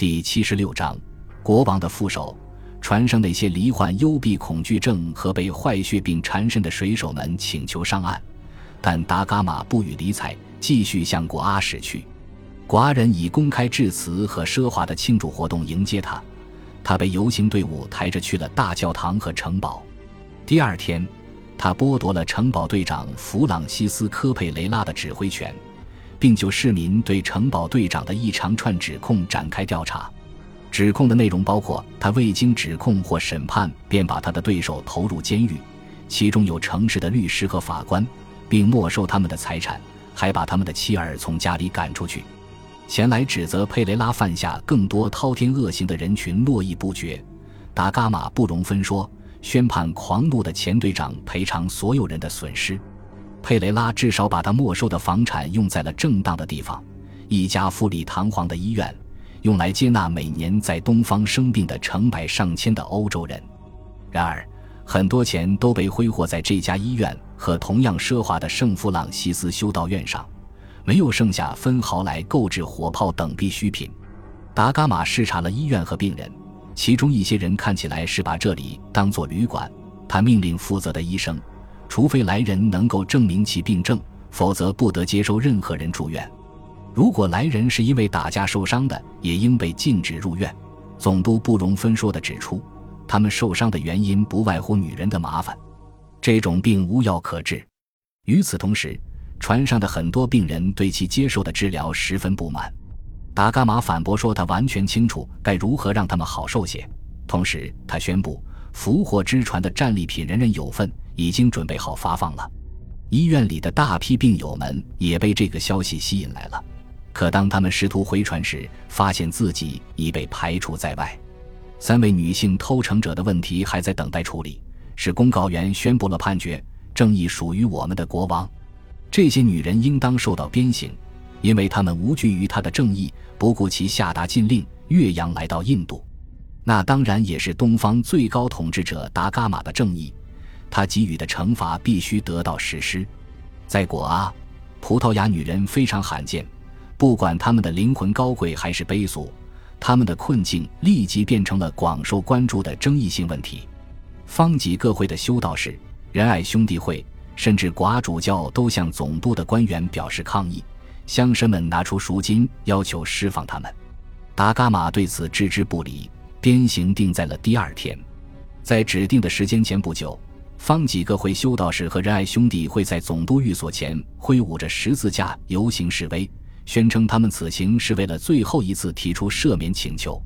第七十六章，国王的副手。船上那些罹患幽闭恐惧症和被坏血病缠身的水手们请求上岸，但达伽马不予理睬，继续向古阿驶去。寡人以公开致辞和奢华的庆祝活动迎接他。他被游行队伍抬着去了大教堂和城堡。第二天，他剥夺了城堡队长弗朗西斯科佩雷拉的指挥权，并就市民对城堡队长的一长串指控展开调查。指控的内容包括他未经指控或审判便把他的对手投入监狱，其中有城市的律师和法官，并没收他们的财产，还把他们的妻儿从家里赶出去。前来指责佩雷拉犯下更多滔天恶行的人群络绎不绝。达伽马不容分说，宣判狂怒的前队长赔偿所有人的损失。佩雷拉至少把他没收的房产用在了正当的地方，一家富丽堂皇的医院。用来接纳每年在东方生病的成百上千的欧洲人，然而很多钱都被挥霍在这家医院和同样奢华的圣弗朗西斯修道院上，没有剩下分毫来购置火炮等必需品。达伽马视察了医院和病人，其中一些人看起来是把这里当作旅馆。他命令负责的医生，除非来人能够证明其病症，否则不得接收任何人住院。如果来人是因为打架受伤的，也应被禁止入院。总督不容分说地指出，他们受伤的原因不外乎女人的麻烦，这种病无药可治。与此同时，船上的很多病人对其接受的治疗十分不满。达伽马反驳说，他完全清楚该如何让他们好受些。同时，他宣布，俘获之船的战利品人人有份，已经准备好发放了。医院里的大批病友们也被这个消息吸引来了。可当他们试图回传时，发现自己已被排除在外。三位女性偷乘者的问题还在等待处理。是公告员宣布了判决：正义属于我们的国王。这些女人应当受到鞭刑，因为她们无惧于他的正义，不顾其下达禁令，越洋来到印度。那当然也是东方最高统治者达伽马的正义。他给予的惩罚必须得到实施。在果阿，葡萄牙女人非常罕见。不管她们的灵魂高贵还是卑俗，她们的困境立即变成了广受关注的争议性问题。方济各会的修道士、仁爱兄弟会，甚至寡主教都向总督的官员表示抗议。乡绅们拿出赎金，要求释放他们。达伽马对此置之不理。鞭刑定在了第二天，在指定的时间前不久，方几个会修道士和仁爱兄弟会在总督寓所前挥舞着十字架游行示威。宣称他们此行是为了最后一次提出赦免请求。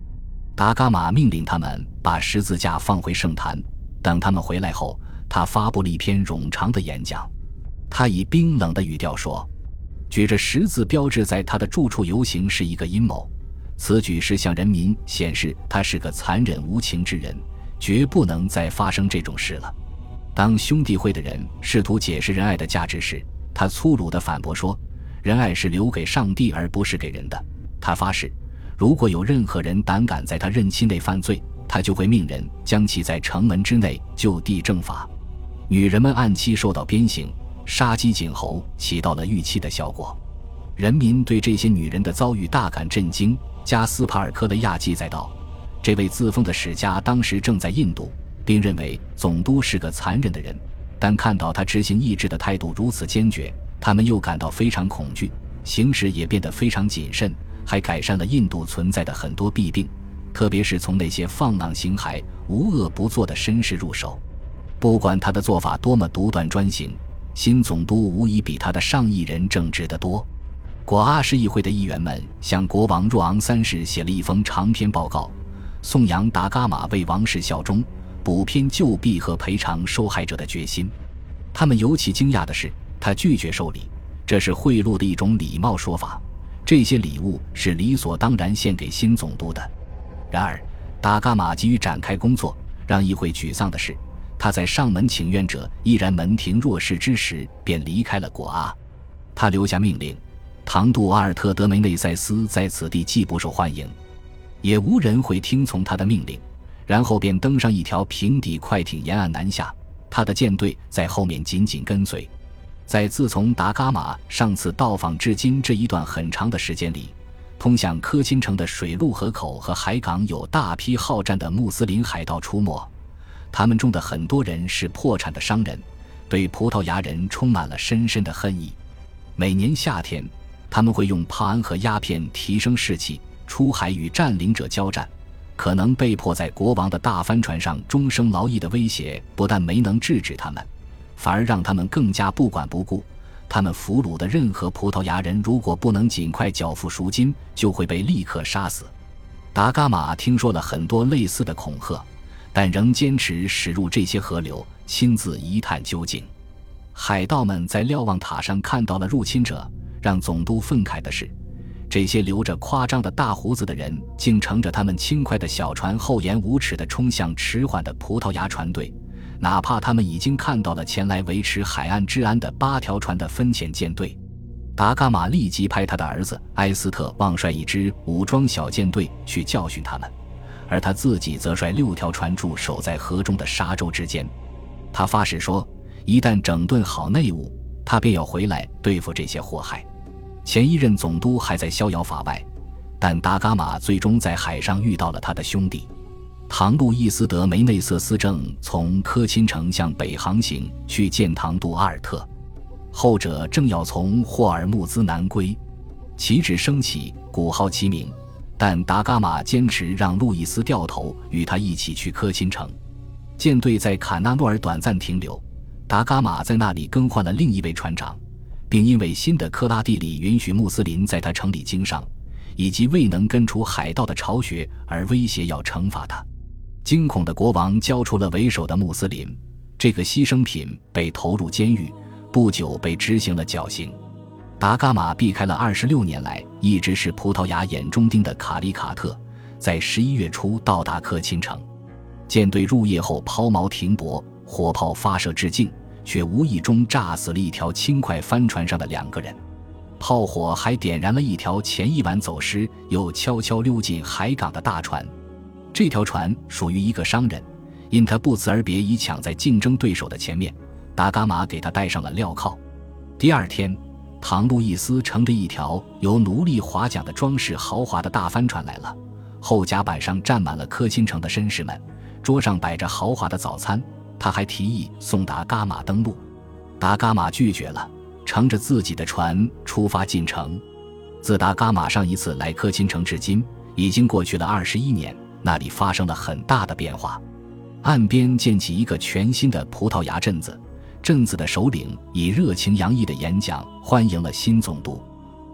达伽马命令他们把十字架放回圣坛。等他们回来后，他发布了一篇冗长的演讲。他以冰冷的语调说：“举着十字标志在他的住处游行是一个阴谋。此举是向人民显示他是个残忍无情之人，绝不能再发生这种事了。”当兄弟会的人试图解释仁爱的价值时，他粗鲁地反驳说。仁爱是留给上帝而不是给人的。他发誓，如果有任何人胆敢在他任期内犯罪，他就会命人将其在城门之内就地正法。女人们按期受到鞭刑，杀鸡儆猴起到了预期的效果。人民对这些女人的遭遇大感震惊。加斯帕尔科雷亚记载道：“这位自封的史家当时正在印度，并认为总督是个残忍的人，但看到他执行意志的态度如此坚决。”他们又感到非常恐惧，行事也变得非常谨慎，还改善了印度存在的很多弊病，特别是从那些放浪形骸、无恶不作的绅士入手。不管他的做法多么独断专行，新总督无疑比他的上一人正直得多。果阿市议会的议员们向国王若昂三世写了一封长篇报告，颂扬达伽马为王室效忠、补偏救弊和赔偿受害者的决心。他们尤其惊讶的是。他拒绝受礼，这是贿赂的一种礼貌说法。这些礼物是理所当然献给新总督的。然而，达伽马急于展开工作，让议会沮丧的是，他在上门请愿者依然门庭若市之时便离开了果阿。他留下命令：唐杜阿尔特德梅内塞斯在此地既不受欢迎，也无人会听从他的命令。然后便登上一条平底快艇，沿岸南下。他的舰队在后面紧紧跟随。在自从达伽马上次到访至今这一段很长的时间里，通向科钦城的水路河口和海港有大批好战的穆斯林海盗出没，他们中的很多人是破产的商人，对葡萄牙人充满了深深的恨意。每年夏天，他们会用帕安和鸦片提升士气，出海与占领者交战。可能被迫在国王的大帆船上终生劳役的威胁，不但没能制止他们，反而让他们更加不管不顾。他们俘虏的任何葡萄牙人，如果不能尽快缴付赎金，就会被立刻杀死。达伽马听说了很多类似的恐吓，但仍坚持驶入这些河流，亲自一探究竟。海盗们在瞭望塔上看到了入侵者，让总督愤慨的是。这些留着夸张的大胡子的人，竟乘着他们轻快的小船，厚颜无耻地冲向迟缓的葡萄牙船队，哪怕他们已经看到了前来维持海岸治安的八条船的分遣舰队。达伽马立即派他的儿子埃斯特望率一支武装小舰队去教训他们，而他自己则率六条船驻守在河中的沙洲之间。他发誓说，一旦整顿好内务，他便要回来对付这些祸害。前一任总督还在逍遥法外，但达伽马最终在海上遇到了他的兄弟，唐路易斯德梅内瑟斯正从科钦城向北航行去见唐杜阿尔特，后者正要从霍尔木兹南归，旗帜升起，鼓号齐鸣，但达伽马坚持让路易斯掉头与他一起去科钦城。舰队在卡纳诺尔短暂停留，达伽马在那里更换了另一位船长。并因为新的克拉地里允许穆斯林在他城里经商，以及未能根除海盗的巢穴而威胁要惩罚他。惊恐的国王交出了为首的穆斯林，这个牺牲品被投入监狱，不久被执行了绞刑。达伽马避开了二十六年来一直是葡萄牙眼中钉的卡利卡特，在十一月初到达克钦城。舰队入夜后抛锚停泊，火炮发射致敬。却无意中炸死了一条轻快帆船上的两个人，炮火还点燃了一条前一晚走失又悄悄溜进海港的大船。这条船属于一个商人，因他不辞而别，已抢在竞争对手的前面。达伽马给他戴上了镣铐。第二天，唐路易斯乘着一条由奴隶划桨的装饰豪华的大帆船来了，后甲板上站满了科钦城的绅士们，桌上摆着豪华的早餐。他还提议送达伽马登陆，达伽马拒绝了，乘着自己的船出发进城。自达伽马上一次来科钦城至今，已经过去了二十一年，那里发生了很大的变化。岸边建起一个全新的葡萄牙镇子，镇子的首领以热情洋溢的演讲欢迎了新总督，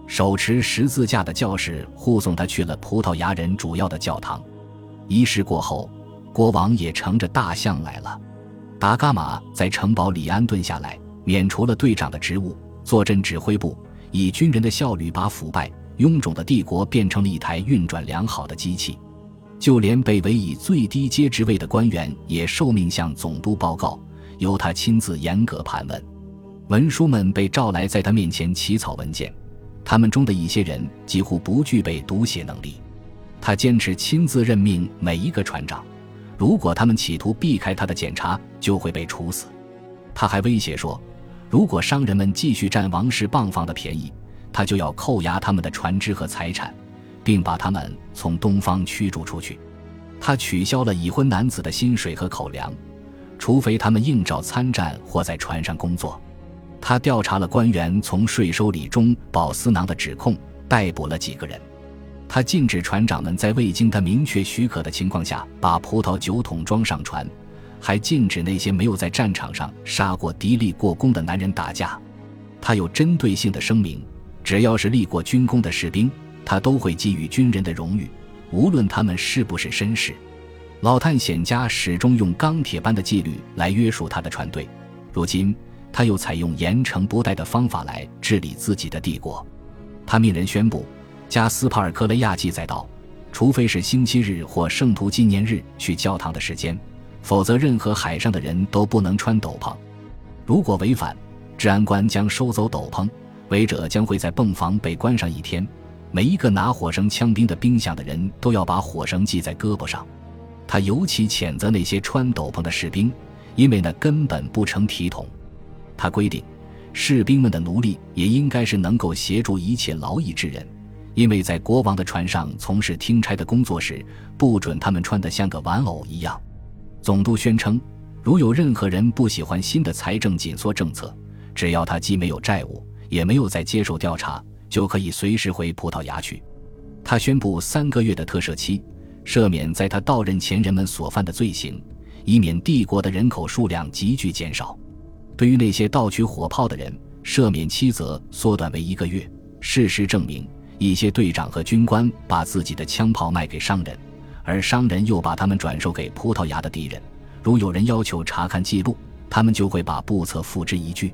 手持十字架的教士护送他去了葡萄牙人主要的教堂。仪式过后，国王也乘着大象来了。达伽马在城堡里安顿下来，免除了队长的职务，坐镇指挥部，以军人的效率把腐败臃肿的帝国变成了一台运转良好的机器。就连被委以最低阶职位的官员也受命向总督报告，由他亲自严格盘问。文书们被召来，在他面前起草文件。他们中的一些人几乎不具备读写能力。他坚持亲自任命每一个船长。如果他们企图避开他的检查，就会被处死。他还威胁说，如果商人们继续占王室棒房的便宜，他就要扣押他们的船只和财产，并把他们从东方驱逐出去。他取消了已婚男子的薪水和口粮，除非他们应召参战或在船上工作。他调查了官员从税收里中饱私囊的指控，逮捕了几个人。他禁止船长们在未经他明确许可的情况下把葡萄酒桶装上船，还禁止那些没有在战场上杀过敌立过功的男人打架。他有针对性的声明：只要是立过军功的士兵，他都会给予军人的荣誉，无论他们是不是绅士。老探险家始终用钢铁般的纪律来约束他的船队，如今他又采用严惩不贷的方法来治理自己的帝国。他命人宣布。加斯帕尔科雷亚记载道：“除非是星期日或圣徒纪念日去教堂的时间，否则任何海上的人都不能穿斗篷。如果违反，治安官将收走斗篷，违者将会在泵房被关上一天。每一个拿火绳枪兵的兵下的人都要把火绳系在胳膊上。他尤其谴责那些穿斗篷的士兵，因为那根本不成体统。他规定，士兵们的奴隶也应该是能够协助一切劳役之人。”因为在国王的船上从事听差的工作时，不准他们穿得像个玩偶一样。总督宣称，如有任何人不喜欢新的财政紧缩政策，只要他既没有债务，也没有再接受调查，就可以随时回葡萄牙去。他宣布三个月的特赦期，赦免在他到任前人们所犯的罪行，以免帝国的人口数量急剧减少。对于那些盗取火炮的人，赦免期则缩短为一个月。事实证明，一些队长和军官把自己的枪炮卖给商人，而商人又把他们转售给葡萄牙的敌人。如有人要求查看记录，他们就会把簿册付之一炬。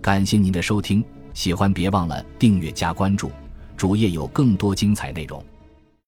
感谢您的收听，喜欢别忘了订阅加关注，主页有更多精彩内容。